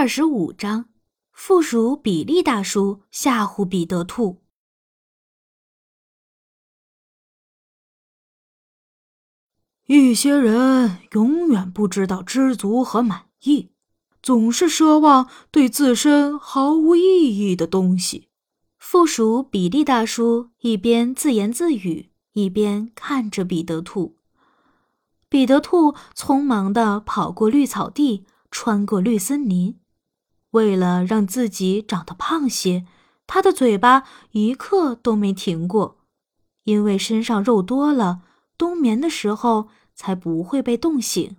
二十五章，附属比利大叔吓唬彼得兔。一些人永远不知道知足和满意，总是奢望对自身毫无意义的东西。附属比利大叔一边自言自语，一边看着彼得兔。彼得兔匆忙地跑过绿草地，穿过绿森林。为了让自己长得胖些，他的嘴巴一刻都没停过，因为身上肉多了，冬眠的时候才不会被冻醒。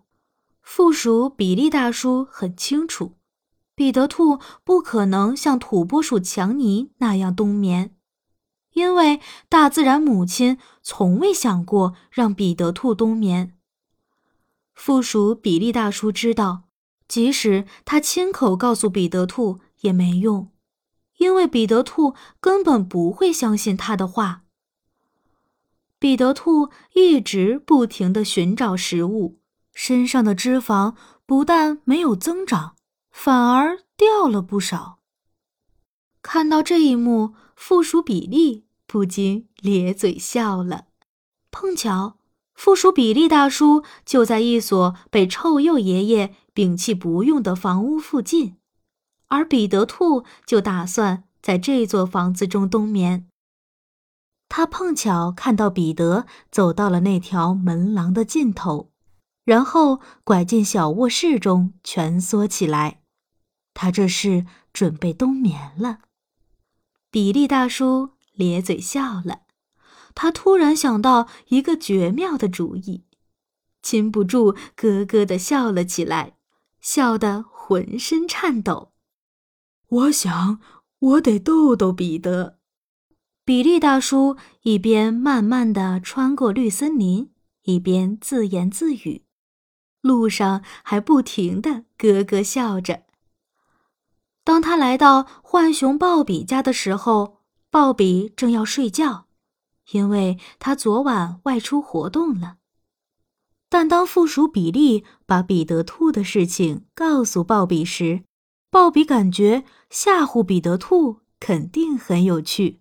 附属比利大叔很清楚，彼得兔不可能像土拨鼠强尼那样冬眠，因为大自然母亲从未想过让彼得兔冬眠。附属比利大叔知道。即使他亲口告诉彼得兔也没用，因为彼得兔根本不会相信他的话。彼得兔一直不停地寻找食物，身上的脂肪不但没有增长，反而掉了不少。看到这一幕，附属比利不禁咧嘴笑了。碰巧，附属比利大叔就在一所被臭鼬爷爷。摒弃不用的房屋附近，而彼得兔就打算在这座房子中冬眠。他碰巧看到彼得走到了那条门廊的尽头，然后拐进小卧室中蜷缩起来。他这是准备冬眠了。比利大叔咧嘴笑了，他突然想到一个绝妙的主意，禁不住咯咯地笑了起来。笑得浑身颤抖。我想，我得逗逗彼得。比利大叔一边慢慢的穿过绿森林，一边自言自语，路上还不停的咯咯笑着。当他来到浣熊鲍比家的时候，鲍比正要睡觉，因为他昨晚外出活动了。但当附属比利把彼得兔的事情告诉鲍比时，鲍比感觉吓唬彼得兔肯定很有趣，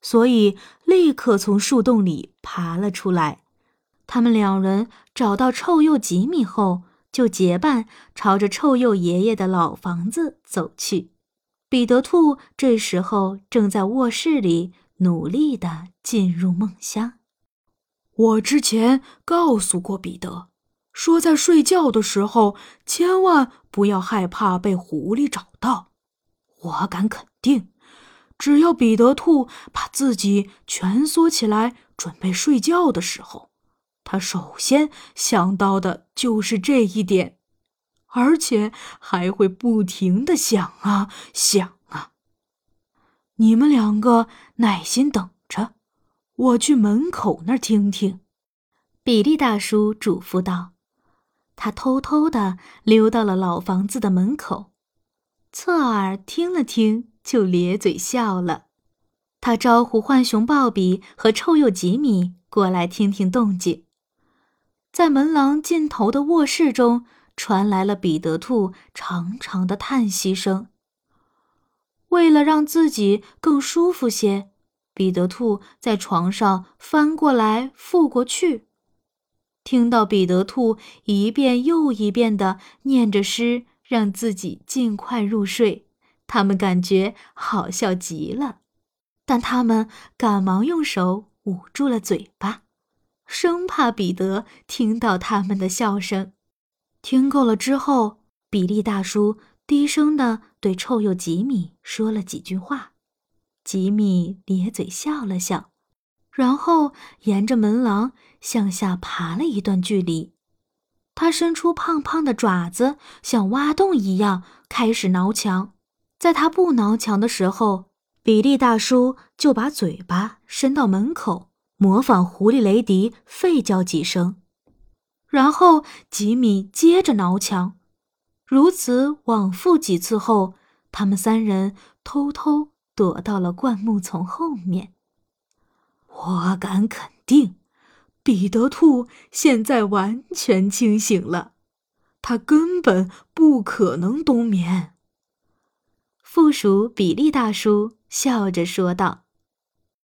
所以立刻从树洞里爬了出来。他们两人找到臭鼬吉米后，就结伴朝着臭鼬爷爷的老房子走去。彼得兔这时候正在卧室里努力地进入梦乡。我之前告诉过彼得，说在睡觉的时候千万不要害怕被狐狸找到。我敢肯定，只要彼得兔把自己蜷缩起来准备睡觉的时候，他首先想到的就是这一点，而且还会不停的想啊想。你们两个耐心等着。我去门口那儿听听，比利大叔嘱咐道。他偷偷的溜到了老房子的门口，侧耳听了听，就咧嘴笑了。他招呼浣熊鲍比和臭鼬吉米过来听听动静。在门廊尽头的卧室中，传来了彼得兔长长的叹息声。为了让自己更舒服些。彼得兔在床上翻过来覆过去，听到彼得兔一遍又一遍地念着诗，让自己尽快入睡，他们感觉好笑极了。但他们赶忙用手捂住了嘴巴，生怕彼得听到他们的笑声。听够了之后，比利大叔低声地对臭鼬吉米说了几句话。吉米咧嘴笑了笑，然后沿着门廊向下爬了一段距离。他伸出胖胖的爪子，像挖洞一样开始挠墙。在他不挠墙的时候，比利大叔就把嘴巴伸到门口，模仿狐狸雷迪吠叫几声。然后吉米接着挠墙，如此往复几次后，他们三人偷偷。躲到了灌木丛后面。我敢肯定，彼得兔现在完全清醒了，他根本不可能冬眠。附属比利大叔笑着说道。